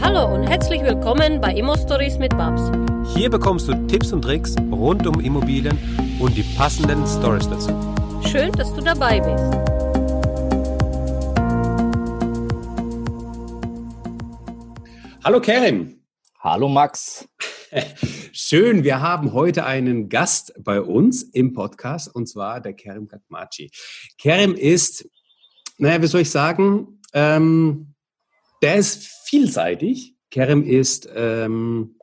Hallo und herzlich willkommen bei Immo Stories mit Babs. Hier bekommst du Tipps und Tricks rund um Immobilien und die passenden Stories dazu. Schön, dass du dabei bist. Hallo Kerim. Hallo Max. Schön, wir haben heute einen Gast bei uns im Podcast und zwar der Kerim Katmachi. Kerim ist, naja, wie soll ich sagen, ähm, der ist vielseitig. Kerem ist ähm,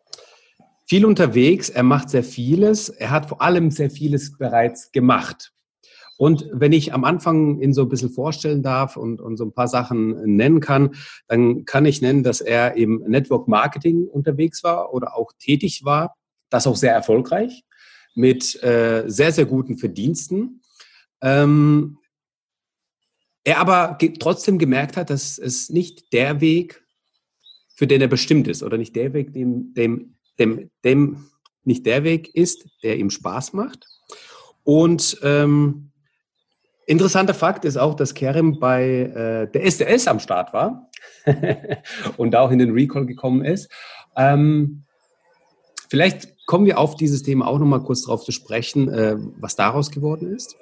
viel unterwegs, er macht sehr vieles, er hat vor allem sehr vieles bereits gemacht. Und wenn ich am Anfang ihn so ein bisschen vorstellen darf und, und so ein paar Sachen nennen kann, dann kann ich nennen, dass er im Network Marketing unterwegs war oder auch tätig war. Das auch sehr erfolgreich mit äh, sehr, sehr guten Verdiensten. Ähm, er aber trotzdem gemerkt hat, dass es nicht der Weg, für den er bestimmt ist, oder nicht der Weg, dem, dem, dem, dem nicht der Weg ist, der ihm Spaß macht. Und ähm, interessanter Fakt ist auch, dass Kerem bei äh, der SDS am Start war und auch in den Recall gekommen ist. Ähm, vielleicht kommen wir auf dieses Thema auch nochmal kurz drauf zu sprechen, äh, was daraus geworden ist.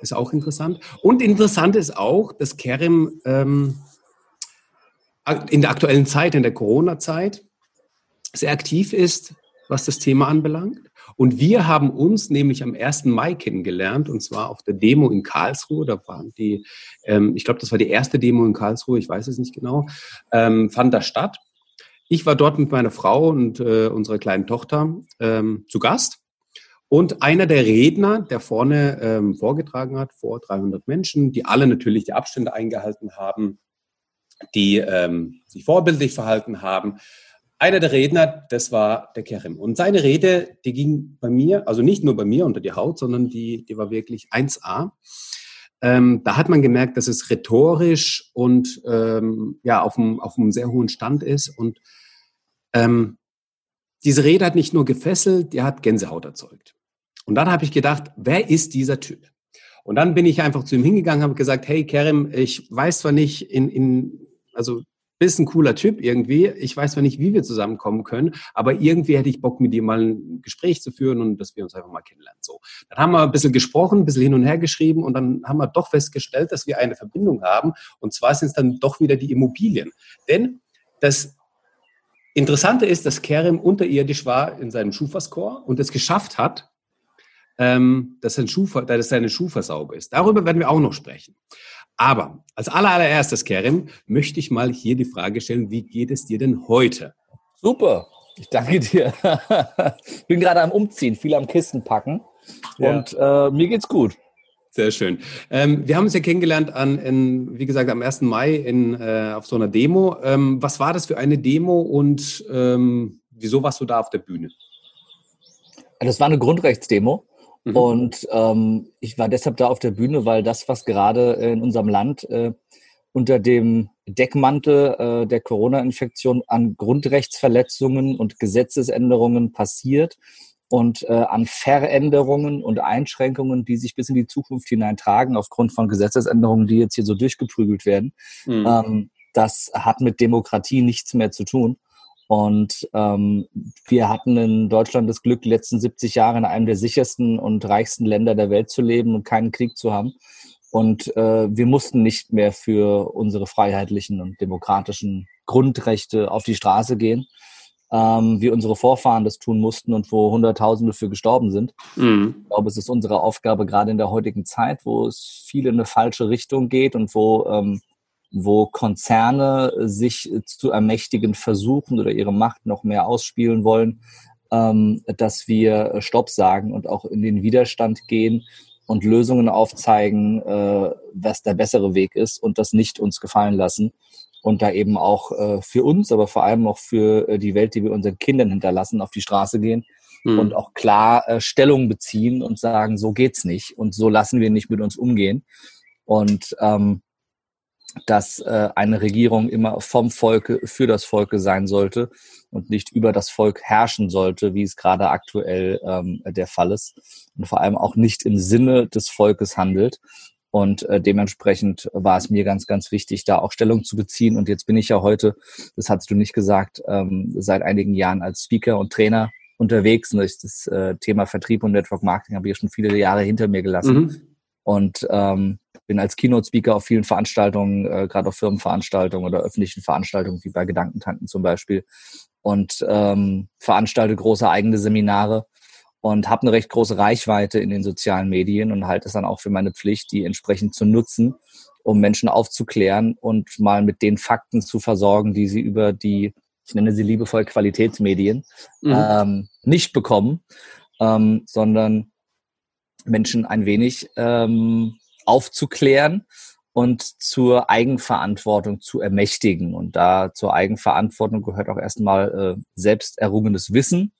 Ist auch interessant. Und interessant ist auch, dass Kerem ähm, in der aktuellen Zeit, in der Corona-Zeit, sehr aktiv ist, was das Thema anbelangt. Und wir haben uns nämlich am 1. Mai kennengelernt, und zwar auf der Demo in Karlsruhe. Da waren die, ähm, ich glaube, das war die erste Demo in Karlsruhe, ich weiß es nicht genau, ähm, fand da statt. Ich war dort mit meiner Frau und äh, unserer kleinen Tochter ähm, zu Gast. Und einer der Redner, der vorne ähm, vorgetragen hat, vor 300 Menschen, die alle natürlich die Abstände eingehalten haben, die ähm, sich vorbildlich verhalten haben. Einer der Redner, das war der Kerim. Und seine Rede, die ging bei mir, also nicht nur bei mir unter die Haut, sondern die, die war wirklich 1A. Ähm, da hat man gemerkt, dass es rhetorisch und ähm, ja auf einem, auf einem sehr hohen Stand ist. Und ähm, diese Rede hat nicht nur gefesselt, die hat Gänsehaut erzeugt. Und dann habe ich gedacht, wer ist dieser Typ? Und dann bin ich einfach zu ihm hingegangen, habe gesagt, hey Kerem, ich weiß zwar nicht, in, in, also bist ein cooler Typ irgendwie. Ich weiß zwar nicht, wie wir zusammenkommen können, aber irgendwie hätte ich Bock, mit dir mal ein Gespräch zu führen und dass wir uns einfach mal kennenlernen. So. Dann haben wir ein bisschen gesprochen, ein bisschen hin und her geschrieben und dann haben wir doch festgestellt, dass wir eine Verbindung haben. Und zwar sind es dann doch wieder die Immobilien. Denn das Interessante ist, dass Kerem unterirdisch war in seinem Schufa-Score und es geschafft hat, ähm, dass, sein Schufa, dass seine Schufa sauber ist. Darüber werden wir auch noch sprechen. Aber als allererstes, Kerim, möchte ich mal hier die Frage stellen, wie geht es dir denn heute? Super, ich danke dir. ich bin gerade am Umziehen, viel am Kisten packen ja. und äh, mir geht's gut. Sehr schön. Ähm, wir haben uns ja kennengelernt an, in, wie gesagt, am 1. Mai in, äh, auf so einer Demo. Ähm, was war das für eine Demo und ähm, wieso warst du da auf der Bühne? Das war eine Grundrechtsdemo. Mhm. Und ähm, ich war deshalb da auf der Bühne, weil das, was gerade in unserem Land äh, unter dem Deckmantel äh, der Corona-Infektion an Grundrechtsverletzungen und Gesetzesänderungen passiert und äh, an Veränderungen und Einschränkungen, die sich bis in die Zukunft hineintragen aufgrund von Gesetzesänderungen, die jetzt hier so durchgeprügelt werden. Mhm. Ähm, das hat mit Demokratie nichts mehr zu tun. Und ähm, wir hatten in Deutschland das Glück, die letzten 70 Jahre in einem der sichersten und reichsten Länder der Welt zu leben und keinen Krieg zu haben. Und äh, wir mussten nicht mehr für unsere freiheitlichen und demokratischen Grundrechte auf die Straße gehen, ähm, wie unsere Vorfahren das tun mussten und wo Hunderttausende für gestorben sind. Mhm. Ich glaube, es ist unsere Aufgabe, gerade in der heutigen Zeit, wo es viel in eine falsche Richtung geht und wo ähm, wo Konzerne sich zu ermächtigen versuchen oder ihre Macht noch mehr ausspielen wollen, ähm, dass wir Stopp sagen und auch in den Widerstand gehen und Lösungen aufzeigen, äh, was der bessere Weg ist und das nicht uns gefallen lassen und da eben auch äh, für uns, aber vor allem auch für äh, die Welt, die wir unseren Kindern hinterlassen, auf die Straße gehen mhm. und auch klar äh, Stellung beziehen und sagen, so geht's nicht und so lassen wir nicht mit uns umgehen. Und ähm, dass äh, eine Regierung immer vom Volke für das Volke sein sollte und nicht über das Volk herrschen sollte, wie es gerade aktuell ähm, der Fall ist und vor allem auch nicht im Sinne des Volkes handelt. Und äh, dementsprechend war es mir ganz, ganz wichtig, da auch Stellung zu beziehen. Und jetzt bin ich ja heute, das hast du nicht gesagt, ähm, seit einigen Jahren als Speaker und Trainer unterwegs. Und das äh, Thema Vertrieb und Network Marketing habe ich schon viele Jahre hinter mir gelassen. Mhm. Und ähm, bin als Keynote-Speaker auf vielen Veranstaltungen, äh, gerade auf Firmenveranstaltungen oder öffentlichen Veranstaltungen, wie bei Gedankentanken zum Beispiel. Und ähm, veranstalte große eigene Seminare und habe eine recht große Reichweite in den sozialen Medien und halte es dann auch für meine Pflicht, die entsprechend zu nutzen, um Menschen aufzuklären und mal mit den Fakten zu versorgen, die sie über die, ich nenne sie liebevoll Qualitätsmedien, mhm. ähm, nicht bekommen, ähm, sondern Menschen ein wenig ähm, aufzuklären und zur Eigenverantwortung zu ermächtigen. Und da zur Eigenverantwortung gehört auch erstmal äh, selbst errungenes Wissen,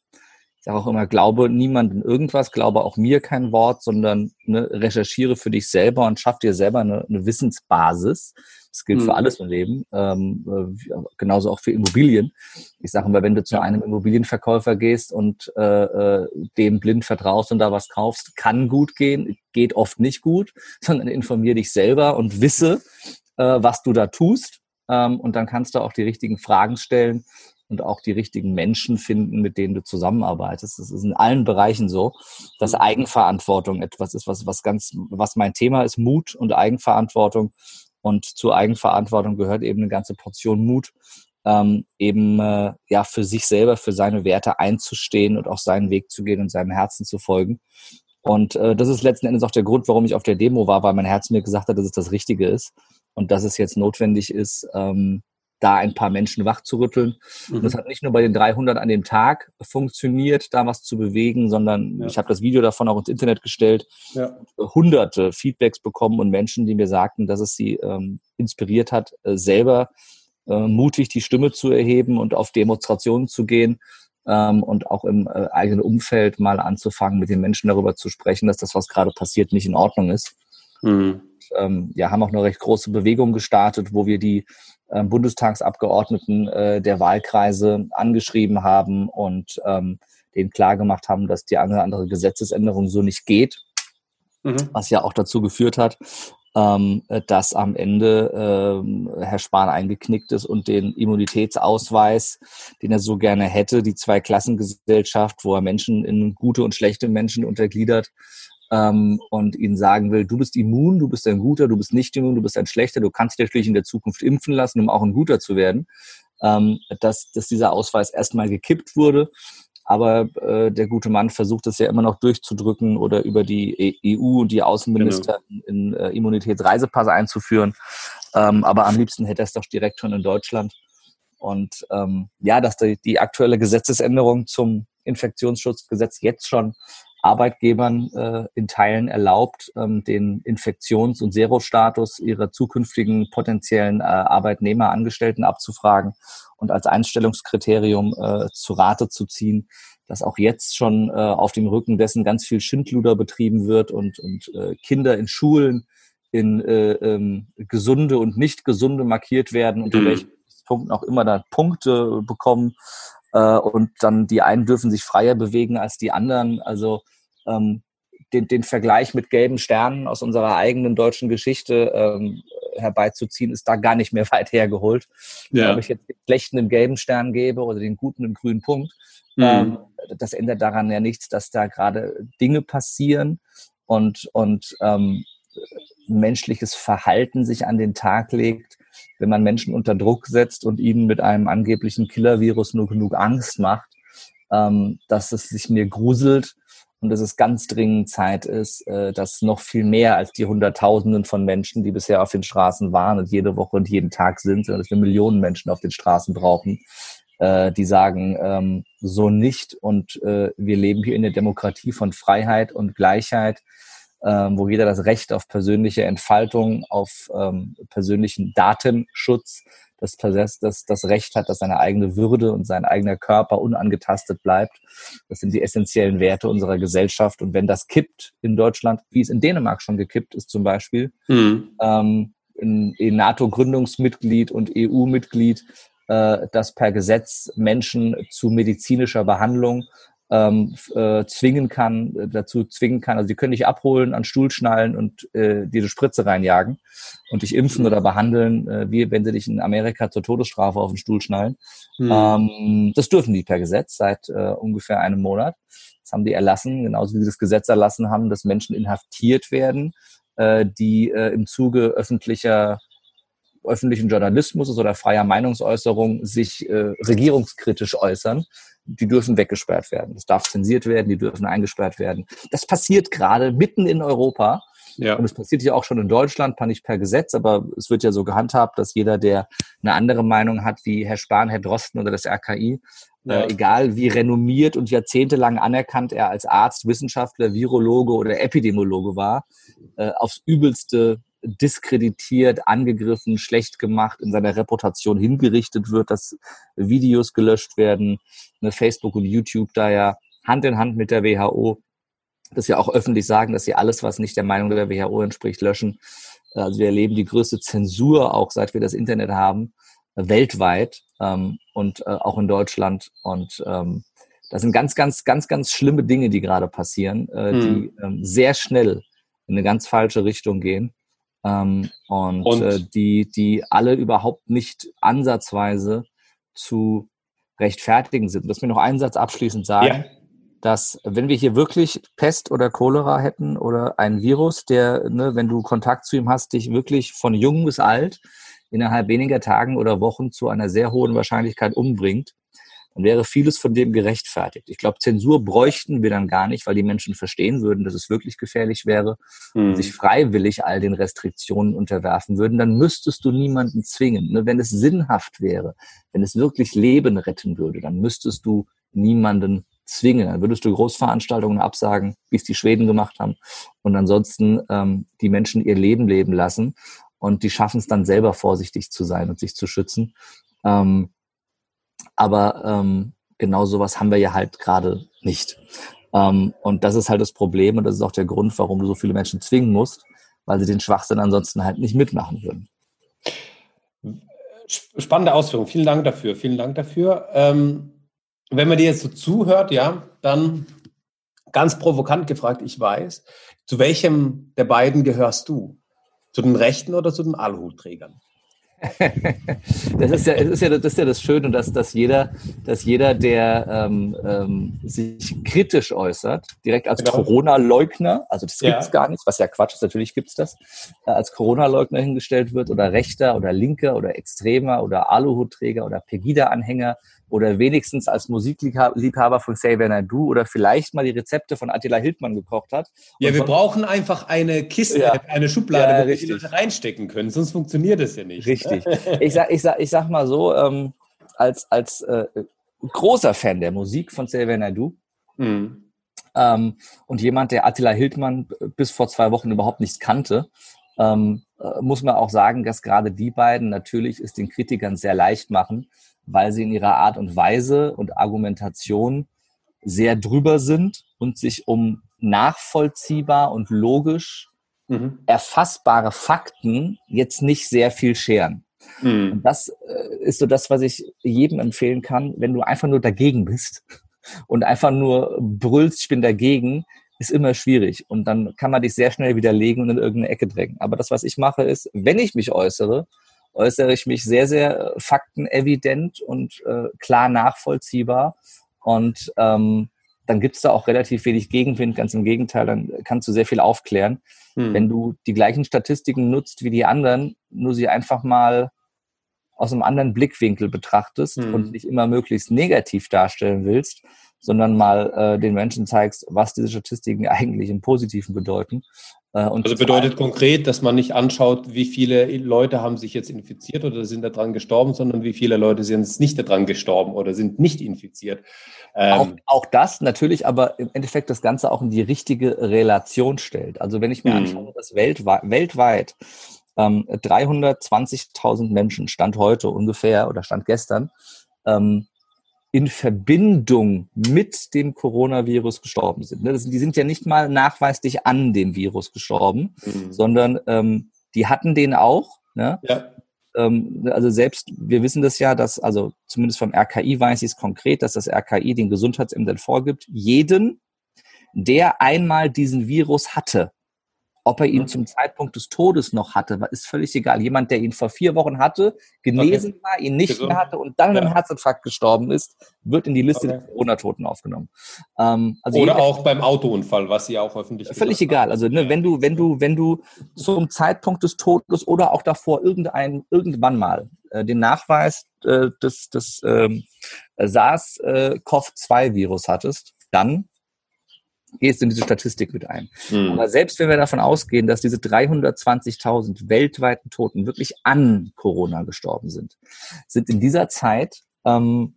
ich sage auch immer, glaube niemandem irgendwas, glaube auch mir kein Wort, sondern ne, recherchiere für dich selber und schaff dir selber eine, eine Wissensbasis. Das gilt mhm. für alles im Leben, ähm, äh, genauso auch für Immobilien. Ich sage mal, wenn du zu einem Immobilienverkäufer gehst und äh, äh, dem blind vertraust und da was kaufst, kann gut gehen, geht oft nicht gut, sondern informier dich selber und wisse, äh, was du da tust. Ähm, und dann kannst du auch die richtigen Fragen stellen und auch die richtigen Menschen finden, mit denen du zusammenarbeitest. Das ist in allen Bereichen so, dass mhm. Eigenverantwortung etwas ist, was, was ganz, was mein Thema ist, Mut und Eigenverantwortung. Und zur Eigenverantwortung gehört eben eine ganze Portion Mut, ähm, eben äh, ja für sich selber, für seine Werte einzustehen und auch seinen Weg zu gehen und seinem Herzen zu folgen. Und äh, das ist letzten Endes auch der Grund, warum ich auf der Demo war, weil mein Herz mir gesagt hat, dass es das Richtige ist und dass es jetzt notwendig ist, ähm, da ein paar Menschen wachzurütteln. Mhm. Und das hat nicht nur bei den 300 an dem Tag funktioniert, da was zu bewegen, sondern ja. ich habe das Video davon auch ins Internet gestellt, ja. hunderte Feedbacks bekommen und Menschen, die mir sagten, dass es sie ähm, inspiriert hat, äh, selber äh, mutig die Stimme zu erheben und auf Demonstrationen zu gehen ähm, und auch im äh, eigenen Umfeld mal anzufangen, mit den Menschen darüber zu sprechen, dass das, was gerade passiert, nicht in Ordnung ist. Mhm. Ähm, ja, haben auch eine recht große Bewegung gestartet, wo wir die ähm, Bundestagsabgeordneten äh, der Wahlkreise angeschrieben haben und ähm, denen klargemacht haben, dass die eine oder andere Gesetzesänderung so nicht geht, mhm. was ja auch dazu geführt hat, ähm, dass am Ende ähm, Herr Spahn eingeknickt ist und den Immunitätsausweis, den er so gerne hätte, die Zweiklassengesellschaft, wo er Menschen in gute und schlechte Menschen untergliedert, ähm, und ihnen sagen will, du bist immun, du bist ein guter, du bist nicht immun, du bist ein schlechter, du kannst dich natürlich in der Zukunft impfen lassen, um auch ein guter zu werden, ähm, dass, dass dieser Ausweis erstmal gekippt wurde. Aber äh, der gute Mann versucht es ja immer noch durchzudrücken oder über die EU und die Außenminister genau. in, in äh, Immunitätsreisepass einzuführen. Ähm, aber am liebsten hätte er es doch direkt schon in Deutschland. Und ähm, ja, dass die, die aktuelle Gesetzesänderung zum Infektionsschutzgesetz jetzt schon Arbeitgebern äh, in Teilen erlaubt, ähm, den Infektions- und Serostatus ihrer zukünftigen potenziellen äh, Arbeitnehmer, Angestellten abzufragen und als Einstellungskriterium äh, zu Rate zu ziehen, dass auch jetzt schon äh, auf dem Rücken dessen ganz viel Schindluder betrieben wird und, und äh, Kinder in Schulen in äh, ähm, gesunde und nicht gesunde markiert werden, unter mhm. welchen Punkten auch immer da Punkte bekommen äh, und dann die einen dürfen sich freier bewegen als die anderen. Also ähm, den, den Vergleich mit gelben Sternen aus unserer eigenen deutschen Geschichte ähm, herbeizuziehen, ist da gar nicht mehr weit hergeholt. Ja. Ob ich jetzt den schlechten einen gelben Stern gebe oder den guten einen grünen Punkt, mhm. ähm, das ändert daran ja nichts, dass da gerade Dinge passieren und, und ähm, menschliches Verhalten sich an den Tag legt, wenn man Menschen unter Druck setzt und ihnen mit einem angeblichen Killer-Virus nur genug Angst macht, ähm, dass es sich mir gruselt und dass es ganz dringend Zeit ist, äh, dass noch viel mehr als die Hunderttausenden von Menschen, die bisher auf den Straßen waren und jede Woche und jeden Tag sind, sondern dass wir Millionen Menschen auf den Straßen brauchen, äh, die sagen, ähm, so nicht und äh, wir leben hier in der Demokratie von Freiheit und Gleichheit ähm, wo jeder das Recht auf persönliche Entfaltung, auf ähm, persönlichen Datenschutz, das, das, das Recht hat, dass seine eigene Würde und sein eigener Körper unangetastet bleibt. Das sind die essentiellen Werte unserer Gesellschaft. Und wenn das kippt in Deutschland, wie es in Dänemark schon gekippt ist zum Beispiel, mhm. ähm, in, in NATO-Gründungsmitglied und EU-Mitglied, äh, dass per Gesetz Menschen zu medizinischer Behandlung ähm, äh, zwingen kann, äh, dazu zwingen kann. Also die können dich abholen, an Stuhl schnallen und äh, dir eine Spritze reinjagen und dich impfen oder behandeln, äh, wie wenn sie dich in Amerika zur Todesstrafe auf den Stuhl schnallen. Mhm. Ähm, das dürfen die per Gesetz seit äh, ungefähr einem Monat. Das haben die erlassen, genauso wie sie das Gesetz erlassen haben, dass Menschen inhaftiert werden, äh, die äh, im Zuge öffentlicher öffentlichen Journalismus oder freier Meinungsäußerung sich äh, regierungskritisch äußern, die dürfen weggesperrt werden. Das darf zensiert werden, die dürfen eingesperrt werden. Das passiert gerade mitten in Europa. Ja. Und es passiert ja auch schon in Deutschland, nicht per Gesetz, aber es wird ja so gehandhabt, dass jeder, der eine andere Meinung hat, wie Herr Spahn, Herr Drosten oder das RKI, äh, ja. äh, egal wie renommiert und jahrzehntelang anerkannt er als Arzt, Wissenschaftler, Virologe oder Epidemiologe war, äh, aufs Übelste diskreditiert, angegriffen, schlecht gemacht, in seiner Reputation hingerichtet wird, dass Videos gelöscht werden, ne, Facebook und YouTube da ja Hand in Hand mit der WHO, dass sie auch öffentlich sagen, dass sie alles, was nicht der Meinung der WHO entspricht, löschen. Also wir erleben die größte Zensur auch, seit wir das Internet haben, weltweit ähm, und äh, auch in Deutschland. Und ähm, das sind ganz, ganz, ganz, ganz schlimme Dinge, die gerade passieren, äh, mhm. die ähm, sehr schnell in eine ganz falsche Richtung gehen ähm, und, und? Äh, die, die alle überhaupt nicht ansatzweise zu rechtfertigen sind. Lass mir noch einen Satz abschließend sagen, ja. dass wenn wir hier wirklich Pest oder Cholera hätten oder ein Virus, der, ne, wenn du Kontakt zu ihm hast, dich wirklich von jung bis alt innerhalb weniger Tagen oder Wochen zu einer sehr hohen Wahrscheinlichkeit umbringt, dann wäre vieles von dem gerechtfertigt. Ich glaube, Zensur bräuchten wir dann gar nicht, weil die Menschen verstehen würden, dass es wirklich gefährlich wäre mhm. und sich freiwillig all den Restriktionen unterwerfen würden. Dann müsstest du niemanden zwingen. Ne? Wenn es sinnhaft wäre, wenn es wirklich Leben retten würde, dann müsstest du niemanden zwingen. Dann würdest du Großveranstaltungen absagen, wie es die Schweden gemacht haben, und ansonsten ähm, die Menschen ihr Leben leben lassen. Und die schaffen es dann selber vorsichtig zu sein und sich zu schützen. Ähm, aber ähm, genau sowas haben wir ja halt gerade nicht. Ähm, und das ist halt das Problem und das ist auch der Grund, warum du so viele Menschen zwingen musst, weil sie den Schwachsinn ansonsten halt nicht mitmachen würden. Spannende Ausführung. Vielen Dank dafür. Vielen Dank dafür. Ähm, wenn man dir jetzt so zuhört, ja, dann ganz provokant gefragt, ich weiß, zu welchem der beiden gehörst du? Zu den Rechten oder zu den Aluhutträgern? das ist ja, das ist ja, das ist ja das Schöne, dass, dass jeder, dass jeder, der ähm, ähm, sich kritisch äußert, direkt als genau. Corona-Leugner, also das gibt's ja. gar nicht, was ja Quatsch ist, natürlich gibt's das, äh, als Corona-Leugner hingestellt wird oder Rechter oder Linker oder Extremer oder Aluhutträger oder Pegida-Anhänger oder wenigstens als Musikliebhaber von Xavier Naidu oder vielleicht mal die Rezepte von Attila Hildmann gekocht hat. Ja, wir brauchen einfach eine Kiste, ja. eine Schublade, ja, wo wir die Leute reinstecken können, sonst funktioniert das ja nicht. Richtig. Ich, sag, ich, sag, ich sag mal so, ähm, als, als äh, großer Fan der Musik von Xavier Naidu, mhm. ähm, und jemand, der Attila Hildmann bis vor zwei Wochen überhaupt nicht kannte, ähm, äh, muss man auch sagen, dass gerade die beiden natürlich es den Kritikern sehr leicht machen, weil sie in ihrer Art und Weise und Argumentation sehr drüber sind und sich um nachvollziehbar und logisch mhm. erfassbare Fakten jetzt nicht sehr viel scheren. Mhm. Und das äh, ist so das, was ich jedem empfehlen kann, wenn du einfach nur dagegen bist und einfach nur brüllst, ich bin dagegen, ist immer schwierig. Und dann kann man dich sehr schnell widerlegen und in irgendeine Ecke drängen. Aber das, was ich mache, ist, wenn ich mich äußere, äußere ich mich sehr, sehr äh, faktenevident und äh, klar nachvollziehbar. Und ähm, dann gibt es da auch relativ wenig Gegenwind. Ganz im Gegenteil, dann kannst du sehr viel aufklären. Hm. Wenn du die gleichen Statistiken nutzt wie die anderen, nur sie einfach mal aus einem anderen Blickwinkel betrachtest hm. und nicht immer möglichst negativ darstellen willst, sondern mal äh, den Menschen zeigst, was diese Statistiken eigentlich im Positiven bedeuten, äh, also bedeutet konkret, dass man nicht anschaut, wie viele Leute haben sich jetzt infiziert oder sind daran gestorben, sondern wie viele Leute sind nicht daran gestorben oder sind nicht infiziert. Ähm auch, auch, das natürlich, aber im Endeffekt das Ganze auch in die richtige Relation stellt. Also wenn ich mir mhm. anschaue, dass weltweit, weltweit ähm, 320.000 Menschen, Stand heute ungefähr oder Stand gestern, ähm, in Verbindung mit dem Coronavirus gestorben sind. Ne? die sind ja nicht mal nachweislich an dem Virus gestorben, mhm. sondern ähm, die hatten den auch. Ne? Ja. ähm, also selbst, wir wissen das ja, dass, also zumindest vom RKI weiß ich es konkret, dass das RKI den Gesundheitsämtern vorgibt, jeden, der einmal diesen Virus hatte, ob er ihn mhm. zum Zeitpunkt des Todes noch hatte, ist völlig egal. Jemand, der ihn vor vier Wochen hatte, genesen okay. war, ihn nicht Gesund. mehr hatte und dann ja. einem Herzinfarkt gestorben ist, wird in die Liste okay. der Corona-Toten aufgenommen. Ähm, also Oder auch beim Autounfall, was Sie auch öffentlich Völlig egal. Also ne, wenn du, wenn du, wenn du zum Zeitpunkt des Todes oder auch davor irgendein, irgendwann mal äh, den Nachweis äh, des, des ähm, SARS-CoV-2-Virus äh, hattest, dann gehst in diese Statistik mit ein. Mhm. Aber selbst wenn wir davon ausgehen, dass diese 320.000 weltweiten Toten wirklich an Corona gestorben sind, sind in dieser Zeit, ähm,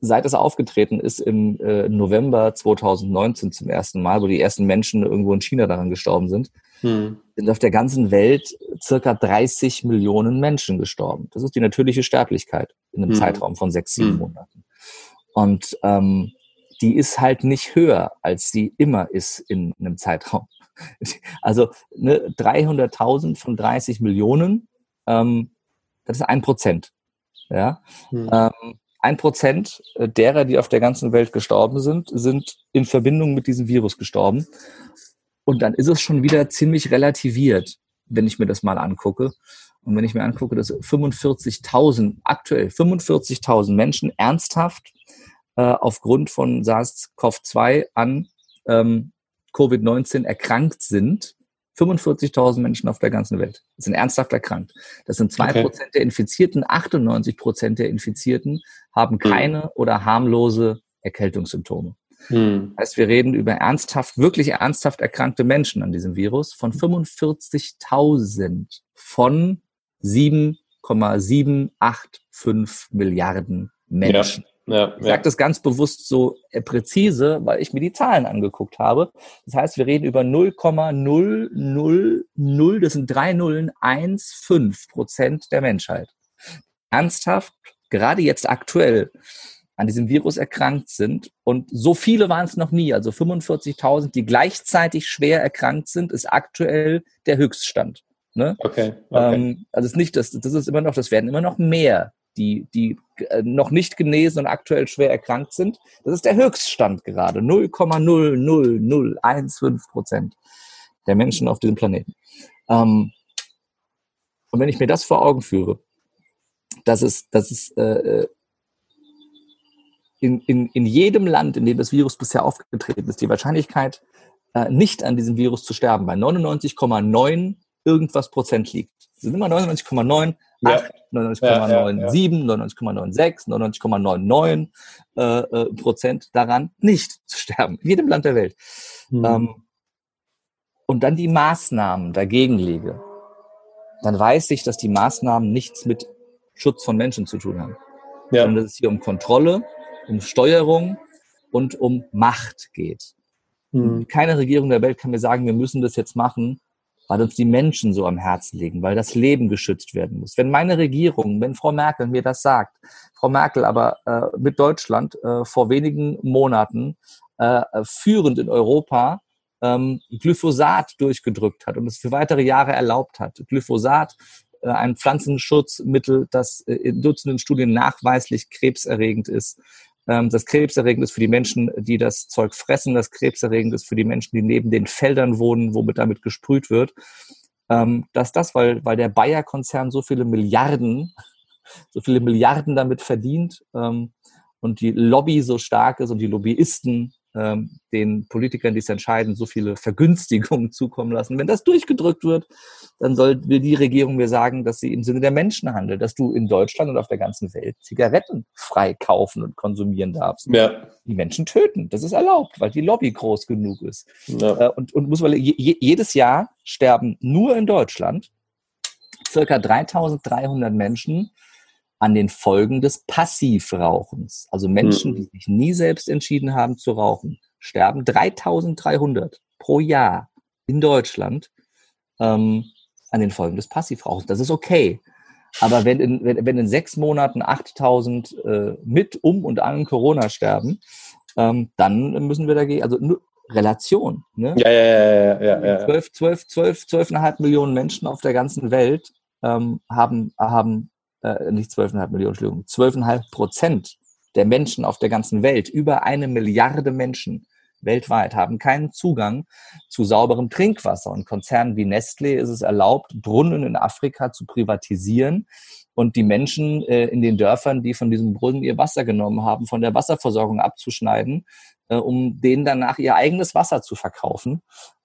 seit es aufgetreten ist im äh, November 2019 zum ersten Mal, wo die ersten Menschen irgendwo in China daran gestorben sind, mhm. sind auf der ganzen Welt circa 30 Millionen Menschen gestorben. Das ist die natürliche Sterblichkeit in einem mhm. Zeitraum von sechs, sieben hm. Monaten. Und ähm, die ist halt nicht höher, als sie immer ist in einem Zeitraum. Also ne, 300.000 von 30 Millionen, ähm, das ist ein Prozent. Ja? Hm. Ähm, ein Prozent derer, die auf der ganzen Welt gestorben sind, sind in Verbindung mit diesem Virus gestorben. Und dann ist es schon wieder ziemlich relativiert, wenn ich mir das mal angucke. Und wenn ich mir angucke, dass 45.000, aktuell 45.000 Menschen ernsthaft äh, aufgrund von SARS-CoV-2 an ähm, Covid-19 erkrankt sind. 45.000 Menschen auf der ganzen Welt sind ernsthaft erkrankt. Das sind zwei Prozent okay. der Infizierten. 98 Prozent der Infizierten haben hm. keine mhm. oder harmlose Erkältungssymptome. Mhm. Das heißt, wir reden über ernsthaft, wirklich ernsthaft erkrankte Menschen an diesem Virus von 45.000 von 7,785 Milliarden Menschen. Ja. Ja, ich sage das ganz bewusst so äh, präzise, weil ich mir die Zahlen angeguckt habe. Das heißt, wir reden über 0,000, das sind drei Nullen, 1,5 Prozent der Menschheit. Ernsthaft, gerade jetzt aktuell, an diesem Virus erkrankt sind. Und so viele waren es noch nie. Also 45.000, die gleichzeitig schwer erkrankt sind, ist aktuell der Höchststand. Ne? Okay. okay. Ähm, also es ist nicht, das, das ist immer noch, das werden immer noch mehr die, die äh, noch nicht genesen und aktuell schwer erkrankt sind. Das ist der Höchststand gerade. 0,00015 Prozent der Menschen auf diesem Planeten. Ähm, und wenn ich mir das vor Augen führe, dass es, dass es äh, äh in, in, in jedem Land, in dem das Virus bisher aufgetreten ist, die Wahrscheinlichkeit, äh, nicht an diesem Virus zu sterben, bei 99,9 irgendwas Prozent liegt. Es sind immer 99,9 8, 99,97, 99,96, 99,99 äh, Prozent daran, nicht zu sterben. In jedem Land der Welt. Mhm. Ähm, und dann die Maßnahmen dagegen lege, dann weiß ich, dass die Maßnahmen nichts mit Schutz von Menschen zu tun haben. Ja. Sondern dass es hier um Kontrolle, um Steuerung und um Macht geht. Mhm. Keine Regierung der Welt kann mir sagen, wir müssen das jetzt machen, weil uns die Menschen so am Herzen liegen, weil das Leben geschützt werden muss. Wenn meine Regierung, wenn Frau Merkel mir das sagt, Frau Merkel aber äh, mit Deutschland äh, vor wenigen Monaten äh, führend in Europa ähm, Glyphosat durchgedrückt hat und es für weitere Jahre erlaubt hat. Glyphosat, äh, ein Pflanzenschutzmittel, das äh, in Dutzenden Studien nachweislich krebserregend ist, ähm, das krebserregend ist für die Menschen, die das Zeug fressen, das krebserregend ist für die Menschen, die neben den Feldern wohnen, womit damit gesprüht wird. Ähm, dass das, weil, weil der Bayer-Konzern so viele Milliarden, so viele Milliarden damit verdient ähm, und die Lobby so stark ist und die Lobbyisten ähm, den Politikern, die es entscheiden, so viele Vergünstigungen zukommen lassen. Wenn das durchgedrückt wird, dann soll will die Regierung mir sagen, dass sie im Sinne der Menschen handelt, dass du in Deutschland und auf der ganzen Welt Zigaretten frei kaufen und konsumieren darfst. Ja. Die Menschen töten. Das ist erlaubt, weil die Lobby groß genug ist. Ja. Äh, und, und muss man, jedes Jahr sterben nur in Deutschland circa 3300 Menschen an den Folgen des Passivrauchens. Also Menschen, mhm. die sich nie selbst entschieden haben zu rauchen, sterben 3300 pro Jahr in Deutschland ähm, an den Folgen des Passivrauchens. Das ist okay. Aber wenn in, wenn, wenn in sechs Monaten 8000 äh, mit, um und an Corona sterben, ähm, dann müssen wir dagegen, also nur Relation. Ne? Ja, ja, ja, ja, ja, ja. 12, 12, 12, 12,5 Millionen Menschen auf der ganzen Welt ähm, haben, haben äh, nicht 12,5 Millionen, Entschuldigung, 12,5 Prozent der Menschen auf der ganzen Welt, über eine Milliarde Menschen weltweit, haben keinen Zugang zu sauberem Trinkwasser. Und Konzernen wie Nestlé ist es erlaubt, Brunnen in Afrika zu privatisieren und die Menschen äh, in den Dörfern, die von diesem Brunnen ihr Wasser genommen haben, von der Wasserversorgung abzuschneiden, äh, um denen danach ihr eigenes Wasser zu verkaufen.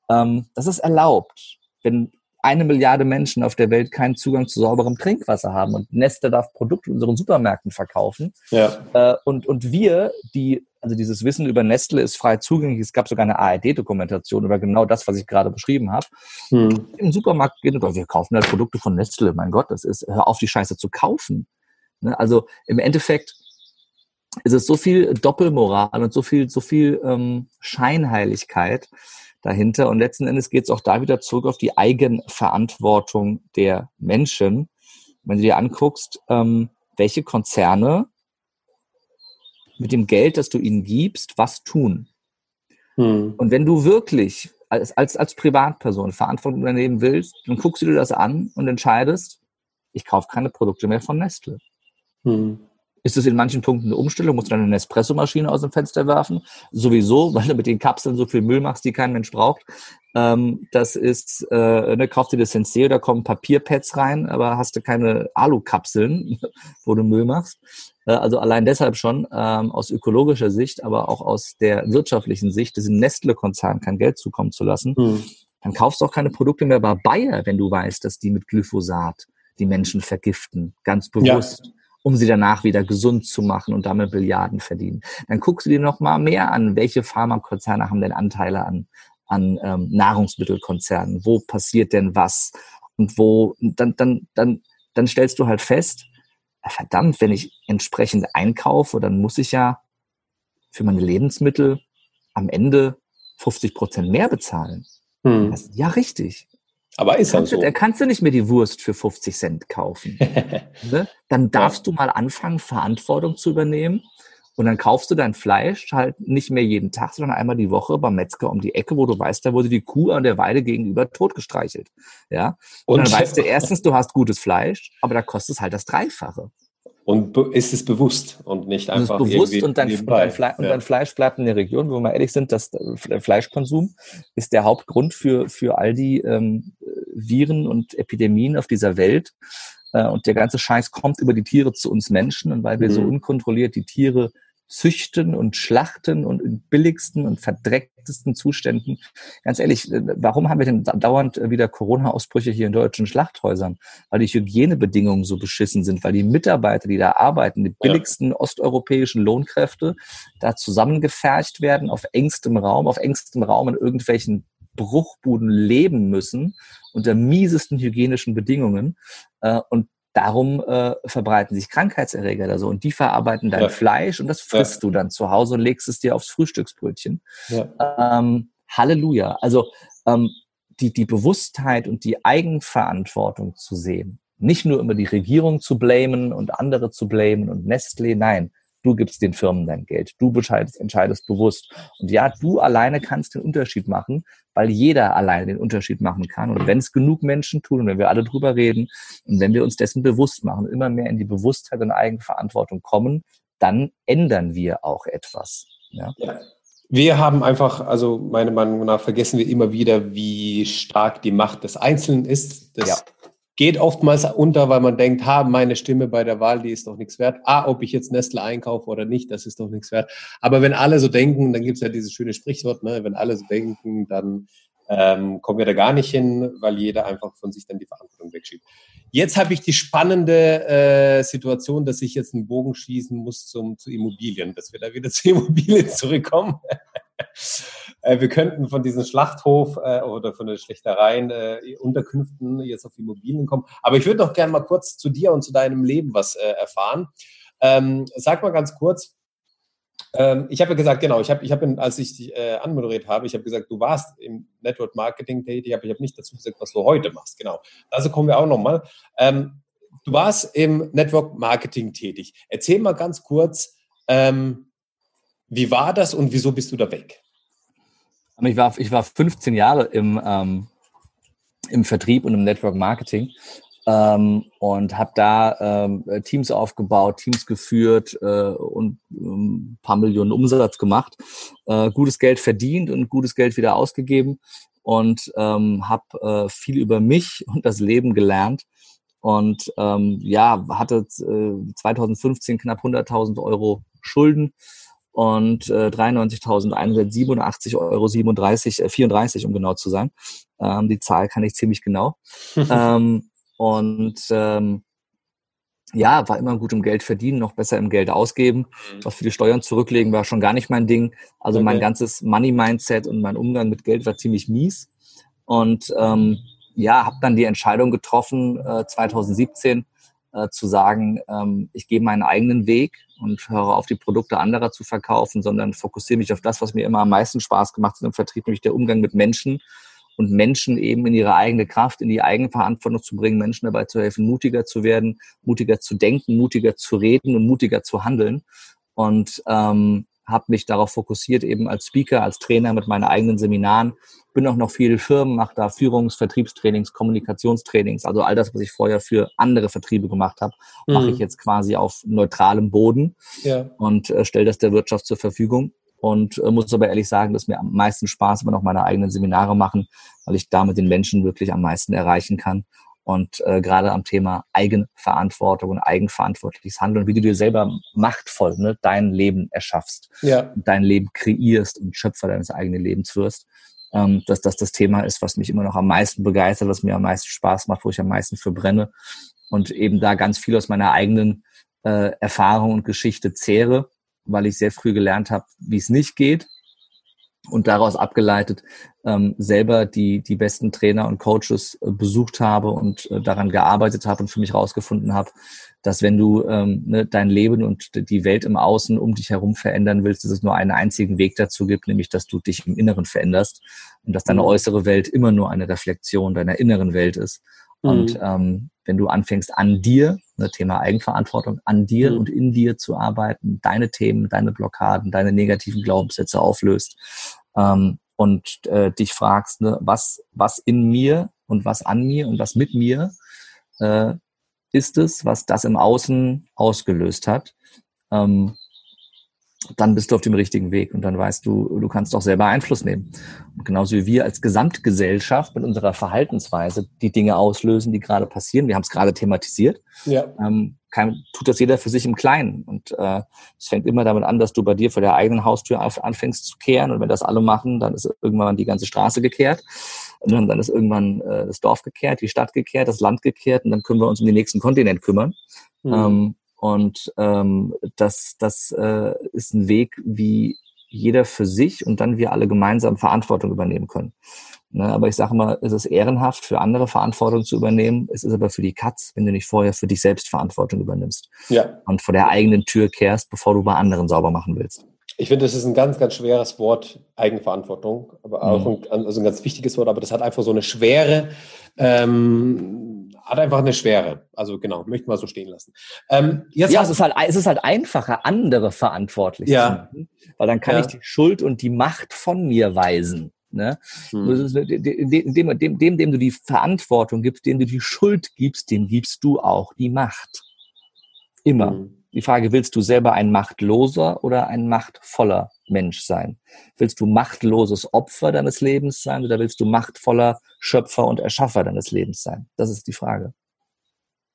Ähm, das ist erlaubt. Wenn eine Milliarde Menschen auf der Welt keinen Zugang zu sauberem Trinkwasser haben und Nestle darf Produkte in unseren Supermärkten verkaufen. Ja. Äh, und, und wir, die, also dieses Wissen über Nestle ist frei zugänglich. Es gab sogar eine ARD-Dokumentation über genau das, was ich gerade beschrieben habe. Hm. Im Supermarkt gehen und wir kaufen halt Produkte von Nestle. Mein Gott, das ist, hör auf, die Scheiße zu kaufen. Ne? Also im Endeffekt ist es so viel Doppelmoral und so viel, so viel ähm, Scheinheiligkeit, dahinter. Und letzten Endes geht es auch da wieder zurück auf die Eigenverantwortung der Menschen. Wenn du dir anguckst, ähm, welche Konzerne mit dem Geld, das du ihnen gibst, was tun. Hm. Und wenn du wirklich als, als, als Privatperson Verantwortung übernehmen willst, dann guckst du dir das an und entscheidest, ich kaufe keine Produkte mehr von Nestle. Hm. Ist es in manchen Punkten eine Umstellung? Musst du dann eine Espressomaschine aus dem Fenster werfen? Sowieso, weil du mit den Kapseln so viel Müll machst, die kein Mensch braucht. Ähm, das ist, äh, ne, kaufst dir das Sensei, da kommen Papierpads rein, aber hast du keine Alukapseln, wo du Müll machst. Äh, also allein deshalb schon ähm, aus ökologischer Sicht, aber auch aus der wirtschaftlichen Sicht, diesem Nestle-Konzern kein Geld zukommen zu lassen. Hm. Dann kaufst du auch keine Produkte mehr bei Bayer, wenn du weißt, dass die mit Glyphosat die Menschen vergiften, ganz bewusst. Ja um sie danach wieder gesund zu machen und damit Billiarden verdienen. Dann guckst du dir noch mal mehr an, welche Pharmakonzerne haben denn Anteile an, an ähm, Nahrungsmittelkonzernen, wo passiert denn was und wo, dann, dann, dann, dann stellst du halt fest, verdammt, wenn ich entsprechend einkaufe, dann muss ich ja für meine Lebensmittel am Ende 50 Prozent mehr bezahlen. Hm. ja, richtig. Aber ist kannst auch so. Da kannst du nicht mehr die Wurst für 50 Cent kaufen. ne? Dann darfst ja. du mal anfangen, Verantwortung zu übernehmen. Und dann kaufst du dein Fleisch halt nicht mehr jeden Tag, sondern einmal die Woche beim Metzger um die Ecke, wo du weißt, da wurde die Kuh an der Weide gegenüber totgestreichelt. Ja. Und, und dann weißt du erstens, du hast gutes Fleisch, aber da kostet es halt das Dreifache. Und ist es bewusst und nicht einfach es ist bewusst und dein, und, dein ja. und dein, Fleisch bleibt in der Region, wo wir mal ehrlich sind, das äh, Fleischkonsum ist der Hauptgrund für, für all die ähm, Viren und Epidemien auf dieser Welt. Äh, und der ganze Scheiß kommt über die Tiere zu uns Menschen. Und weil wir mhm. so unkontrolliert die Tiere züchten und schlachten und in billigsten und verdrecktesten Zuständen. Ganz ehrlich, äh, warum haben wir denn dauernd wieder Corona-Ausbrüche hier in deutschen Schlachthäusern? Weil die Hygienebedingungen so beschissen sind, weil die Mitarbeiter, die da arbeiten, die billigsten ja. osteuropäischen Lohnkräfte, da zusammengefercht werden auf engstem Raum, auf engstem Raum in irgendwelchen Bruchbuden leben müssen unter miesesten hygienischen Bedingungen. Äh, und darum äh, verbreiten sich Krankheitserreger da so und die verarbeiten dein ja. Fleisch und das frisst ja. du dann zu Hause und legst es dir aufs Frühstücksbrötchen. Ja. Ähm, Halleluja. Also ähm, die, die Bewusstheit und die Eigenverantwortung zu sehen. Nicht nur immer die Regierung zu blamen und andere zu blamen und Nestlé, nein. Du gibst den Firmen dein Geld. Du entscheidest, entscheidest bewusst. Und ja, du alleine kannst den Unterschied machen, weil jeder alleine den Unterschied machen kann. Und wenn es genug Menschen tun und wenn wir alle drüber reden und wenn wir uns dessen bewusst machen, immer mehr in die Bewusstheit und Eigenverantwortung kommen, dann ändern wir auch etwas. Ja. ja. Wir haben einfach, also meiner Meinung nach, vergessen wir immer wieder, wie stark die Macht des Einzelnen ist. Das ja geht oftmals unter, weil man denkt, ha, meine Stimme bei der Wahl, die ist doch nichts wert. Ah, ob ich jetzt Nestle einkaufe oder nicht, das ist doch nichts wert. Aber wenn alle so denken, dann gibt es ja dieses schöne Sprichwort, ne? wenn alle so denken, dann ähm, kommen wir da gar nicht hin, weil jeder einfach von sich dann die Verantwortung wegschiebt. Jetzt habe ich die spannende äh, Situation, dass ich jetzt einen Bogen schießen muss zum, zu Immobilien, dass wir da wieder zu Immobilien zurückkommen. Äh, wir könnten von diesem Schlachthof äh, oder von den Schlechtereien, äh, Unterkünften jetzt auf Immobilien kommen. Aber ich würde doch gerne mal kurz zu dir und zu deinem Leben was äh, erfahren. Ähm, sag mal ganz kurz, ähm, ich habe ja gesagt, genau, ich habe, ich hab, als ich dich äh, anmoderiert habe, ich habe gesagt, du warst im Network Marketing tätig, aber ich habe nicht dazu gesagt, was du heute machst. Genau. Also kommen wir auch nochmal. Ähm, du warst im Network Marketing tätig. Erzähl mal ganz kurz, ähm, wie war das und wieso bist du da weg? Ich war, ich war 15 Jahre im, ähm, im Vertrieb und im Network Marketing ähm, und habe da ähm, Teams aufgebaut, Teams geführt äh, und ähm, paar Millionen Umsatz gemacht, äh, gutes Geld verdient und gutes Geld wieder ausgegeben und ähm, habe äh, viel über mich und das Leben gelernt und ähm, ja hatte äh, 2015 knapp 100.000 Euro Schulden und äh, 93.187 Euro 37, äh, 34, um genau zu sein. Ähm, die Zahl kann ich ziemlich genau. ähm, und ähm, ja, war immer gut im Geld verdienen, noch besser im Geld ausgeben. Mhm. Was für die Steuern zurücklegen war schon gar nicht mein Ding. Also okay. mein ganzes Money-Mindset und mein Umgang mit Geld war ziemlich mies. Und ähm, ja, habe dann die Entscheidung getroffen, äh, 2017 äh, zu sagen, ähm, ich gehe meinen eigenen Weg und höre auf, die Produkte anderer zu verkaufen, sondern fokussiere mich auf das, was mir immer am meisten Spaß gemacht hat im Vertrieb, nämlich der Umgang mit Menschen und Menschen eben in ihre eigene Kraft, in die eigene Verantwortung zu bringen, Menschen dabei zu helfen, mutiger zu werden, mutiger zu denken, mutiger zu reden und mutiger zu handeln. Und ähm, habe mich darauf fokussiert, eben als Speaker, als Trainer mit meinen eigenen Seminaren. Bin auch noch viel Firmen, mache da Führungs-, Vertriebstrainings, Kommunikationstrainings, also all das, was ich vorher für andere Vertriebe gemacht habe, mhm. mache ich jetzt quasi auf neutralem Boden ja. und äh, stelle das der Wirtschaft zur Verfügung. Und äh, muss aber ehrlich sagen, dass mir am meisten Spaß immer noch meine eigenen Seminare machen, weil ich damit den Menschen wirklich am meisten erreichen kann und äh, gerade am Thema Eigenverantwortung und eigenverantwortliches Handeln, wie du dir selber machtvoll ne, dein Leben erschaffst, ja. dein Leben kreierst und Schöpfer deines eigenen Lebens wirst, ähm, dass das das Thema ist, was mich immer noch am meisten begeistert, was mir am meisten Spaß macht, wo ich am meisten für brenne und eben da ganz viel aus meiner eigenen äh, Erfahrung und Geschichte zehre, weil ich sehr früh gelernt habe, wie es nicht geht und daraus abgeleitet ähm, selber die, die besten Trainer und Coaches äh, besucht habe und äh, daran gearbeitet habe und für mich herausgefunden habe, dass wenn du ähm, ne, dein Leben und die Welt im Außen um dich herum verändern willst, dass es nur einen einzigen Weg dazu gibt, nämlich dass du dich im Inneren veränderst und dass deine mhm. äußere Welt immer nur eine Reflexion deiner inneren Welt ist. Mhm. Und ähm, wenn du anfängst an dir, ne, Thema Eigenverantwortung, an dir mhm. und in dir zu arbeiten, deine Themen, deine Blockaden, deine negativen Glaubenssätze auflöst ähm, und äh, dich fragst, ne, was, was in mir und was an mir und was mit mir äh, ist es, was das im Außen ausgelöst hat, ähm, dann bist du auf dem richtigen Weg und dann weißt du, du kannst auch selber Einfluss nehmen. Und genauso wie wir als Gesamtgesellschaft mit unserer Verhaltensweise die Dinge auslösen, die gerade passieren. Wir haben es gerade thematisiert. Ja. Ähm, kann, tut das jeder für sich im Kleinen. Und äh, es fängt immer damit an, dass du bei dir vor der eigenen Haustür auf, anfängst zu kehren. Und wenn das alle machen, dann ist irgendwann die ganze Straße gekehrt. Und dann, dann ist irgendwann äh, das Dorf gekehrt, die Stadt gekehrt, das Land gekehrt. Und dann können wir uns um den nächsten Kontinent kümmern. Mhm. Ähm, und ähm, das, das äh, ist ein Weg, wie jeder für sich und dann wir alle gemeinsam Verantwortung übernehmen können. Ne, aber ich sage mal, es ist ehrenhaft, für andere Verantwortung zu übernehmen. Es ist aber für die Katz, wenn du nicht vorher für dich selbst Verantwortung übernimmst. Ja. Und vor der eigenen Tür kehrst, bevor du bei anderen sauber machen willst. Ich finde, das ist ein ganz, ganz schweres Wort, Eigenverantwortung, aber auch mhm. ein, also ein ganz wichtiges Wort, aber das hat einfach so eine Schwere, ähm, hat einfach eine Schwere. Also genau, möchte mal so stehen lassen. Ähm, jetzt ja, es ist, halt, es ist halt einfacher, andere verantwortlich ja. zu machen, weil dann kann ja. ich die Schuld und die Macht von mir weisen. Ne? Hm. Dem, dem, dem, dem, du die Verantwortung gibst, dem du die Schuld gibst, dem gibst du auch die Macht. Immer. Hm. Die Frage, willst du selber ein machtloser oder ein machtvoller Mensch sein? Willst du machtloses Opfer deines Lebens sein oder willst du machtvoller Schöpfer und Erschaffer deines Lebens sein? Das ist die Frage.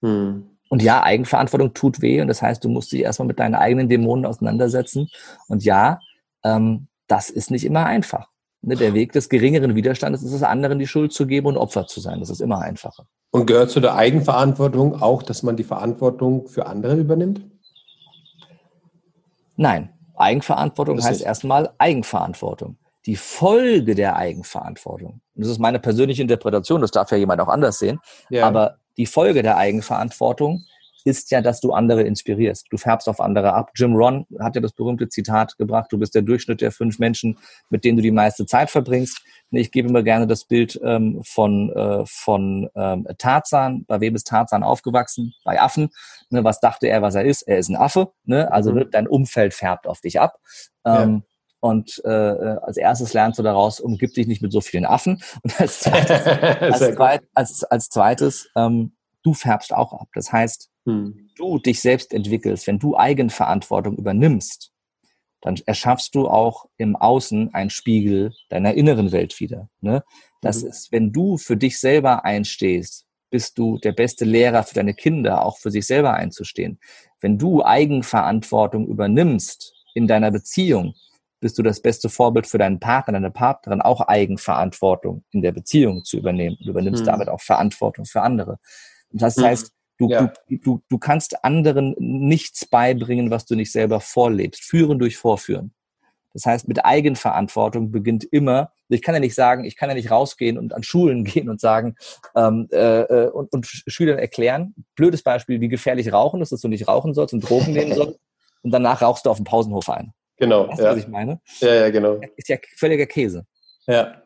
Hm. Und ja, Eigenverantwortung tut weh und das heißt, du musst dich erstmal mit deinen eigenen Dämonen auseinandersetzen. Und ja, ähm, das ist nicht immer einfach. Ne, der Weg des geringeren Widerstandes ist es, anderen die Schuld zu geben und Opfer zu sein. Das ist immer einfacher. Und gehört zu der Eigenverantwortung auch, dass man die Verantwortung für andere übernimmt? Nein. Eigenverantwortung heißt erstmal Eigenverantwortung. Die Folge der Eigenverantwortung, und das ist meine persönliche Interpretation, das darf ja jemand auch anders sehen, ja. aber die Folge der Eigenverantwortung ist ja, dass du andere inspirierst. Du färbst auf andere ab. Jim Ron hat ja das berühmte Zitat gebracht, du bist der Durchschnitt der fünf Menschen, mit denen du die meiste Zeit verbringst. Ich gebe immer gerne das Bild ähm, von, äh, von ähm, Tarzan. Bei wem ist Tarzan aufgewachsen? Bei Affen. Ne, was dachte er, was er ist? Er ist ein Affe. Ne? Also mhm. ne, dein Umfeld färbt auf dich ab. Ähm, ja. Und äh, als erstes lernst du daraus, umgib dich nicht mit so vielen Affen. Und als zweites, als, zweit, als, als zweites ähm, du färbst auch ab. Das heißt, hm. du dich selbst entwickelst, wenn du Eigenverantwortung übernimmst, dann erschaffst du auch im Außen einen Spiegel deiner inneren Welt wieder. Ne? Das mhm. ist, wenn du für dich selber einstehst, bist du der beste Lehrer für deine Kinder, auch für sich selber einzustehen. Wenn du Eigenverantwortung übernimmst in deiner Beziehung, bist du das beste Vorbild für deinen Partner, deine Partnerin, auch Eigenverantwortung in der Beziehung zu übernehmen. Du übernimmst mhm. damit auch Verantwortung für andere. Das mhm. heißt, Du, ja. du, du, du kannst anderen nichts beibringen, was du nicht selber vorlebst. Führen durch Vorführen. Das heißt, mit Eigenverantwortung beginnt immer, ich kann ja nicht sagen, ich kann ja nicht rausgehen und an Schulen gehen und sagen ähm, äh, äh, und, und Schülern erklären, blödes Beispiel, wie gefährlich Rauchen ist, dass du nicht rauchen sollst und Drogen nehmen sollst und danach rauchst du auf dem Pausenhof ein. Genau. Weißt du, ja. was ich meine? Ja, ja, genau. Ist ja völliger Käse. Ja.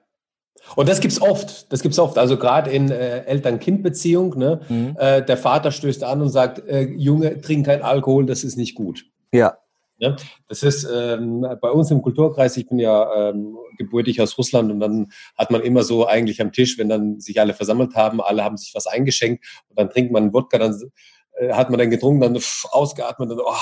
Und das gibt's oft. Das gibt's oft. Also gerade in äh, Eltern-Kind-Beziehung. Ne? Mhm. Äh, der Vater stößt an und sagt: äh, Junge, trink kein Alkohol, das ist nicht gut. Ja. ja? Das ist ähm, bei uns im Kulturkreis. Ich bin ja ähm, gebürtig aus Russland und dann hat man immer so eigentlich am Tisch, wenn dann sich alle versammelt haben, alle haben sich was eingeschenkt und dann trinkt man Wodka, dann äh, hat man dann getrunken, dann pff, ausgeatmet, dann oh,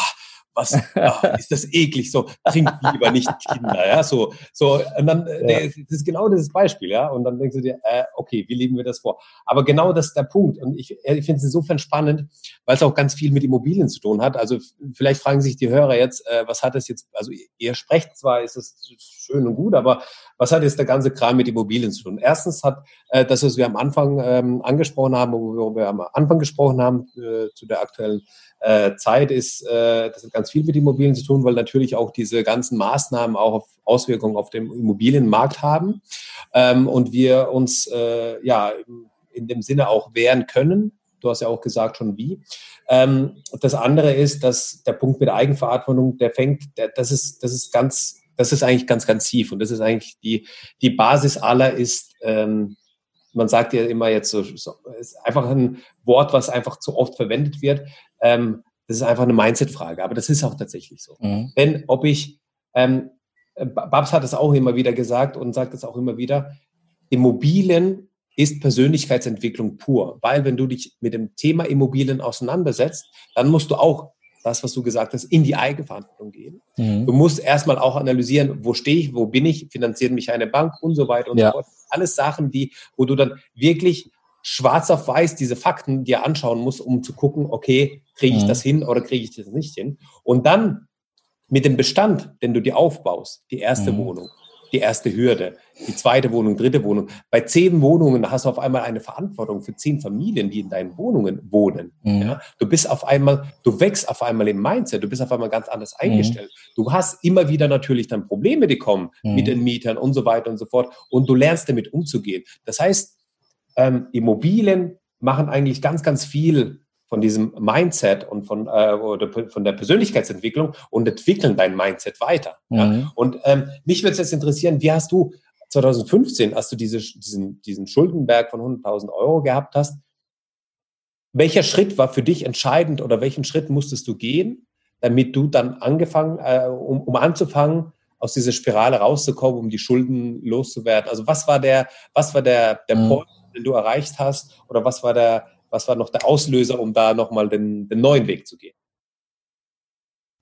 was ach, ist das eklig, so trinkt lieber nicht Kinder, ja, so, so, und dann, äh, ja. das ist genau dieses Beispiel, ja, und dann denkst du dir, äh, okay, wie leben wir das vor? Aber genau das ist der Punkt und ich, ich finde es insofern spannend, weil es auch ganz viel mit Immobilien zu tun hat, also vielleicht fragen sich die Hörer jetzt, äh, was hat das jetzt, also ihr sprecht zwar, ist es schön und gut, aber was hat jetzt der ganze Kram mit Immobilien zu tun? Erstens hat äh, das, was wir am Anfang ähm, angesprochen haben, wo wir am Anfang gesprochen haben, äh, zu der aktuellen äh, Zeit ist, äh, das hat ganz viel mit Immobilien zu tun, weil natürlich auch diese ganzen Maßnahmen auch auf Auswirkungen auf den Immobilienmarkt haben ähm, und wir uns äh, ja in dem Sinne auch wehren können. Du hast ja auch gesagt schon wie. Ähm, das andere ist, dass der Punkt mit der Eigenverantwortung, der fängt, der, das ist, das ist ganz, das ist eigentlich ganz, ganz tief und das ist eigentlich die, die Basis aller ist, ähm, man sagt ja immer jetzt so, so ist einfach ein Wort, was einfach zu oft verwendet wird. Ähm, das ist einfach eine Mindset-Frage, aber das ist auch tatsächlich so. Mhm. Wenn, ob ich, ähm, Babs hat es auch immer wieder gesagt und sagt es auch immer wieder, Immobilien ist Persönlichkeitsentwicklung pur, weil wenn du dich mit dem Thema Immobilien auseinandersetzt, dann musst du auch das, was du gesagt hast, in die Eigenverantwortung gehen. Mhm. Du musst erstmal auch analysieren, wo stehe ich, wo bin ich, finanziert mich eine Bank und so weiter und ja. so fort. Alles Sachen, die, wo du dann wirklich schwarz auf weiß diese Fakten dir anschauen musst, um zu gucken, okay, kriege ich mhm. das hin oder kriege ich das nicht hin? Und dann mit dem Bestand, den du dir aufbaust, die erste mhm. Wohnung, die erste Hürde, die zweite Wohnung, dritte Wohnung. Bei zehn Wohnungen hast du auf einmal eine Verantwortung für zehn Familien, die in deinen Wohnungen wohnen. Mhm. Ja? Du bist auf einmal, du wächst auf einmal im Mindset, du bist auf einmal ganz anders mhm. eingestellt. Mhm. Du hast immer wieder natürlich dann Probleme, die kommen mhm. mit den Mietern und so weiter und so fort. Und du lernst damit umzugehen. Das heißt, ähm, Immobilien machen eigentlich ganz, ganz viel von diesem Mindset und von, äh, oder von der Persönlichkeitsentwicklung und entwickeln dein Mindset weiter. Mhm. Ja? Und ähm, mich würde es jetzt interessieren, wie hast du 2015, als du diese, diesen, diesen Schuldenberg von 100.000 Euro gehabt hast, welcher Schritt war für dich entscheidend oder welchen Schritt musstest du gehen, damit du dann angefangen, äh, um, um anzufangen, aus dieser Spirale rauszukommen, um die Schulden loszuwerden? Also was war der, was war der, der mhm. Point, den du erreicht hast oder was war der, was war noch der Auslöser, um da nochmal den, den neuen Weg zu gehen?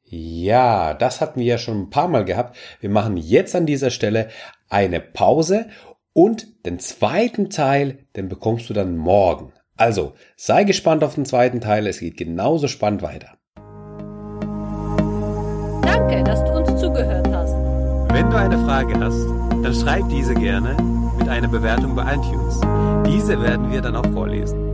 Ja, das hatten wir ja schon ein paar Mal gehabt. Wir machen jetzt an dieser Stelle eine Pause und den zweiten Teil, den bekommst du dann morgen. Also, sei gespannt auf den zweiten Teil, es geht genauso spannend weiter. Danke, dass du uns zugehört hast. Wenn du eine Frage hast, dann schreib diese gerne mit einer Bewertung bei iTunes. Diese werden wir dann auch vorlesen.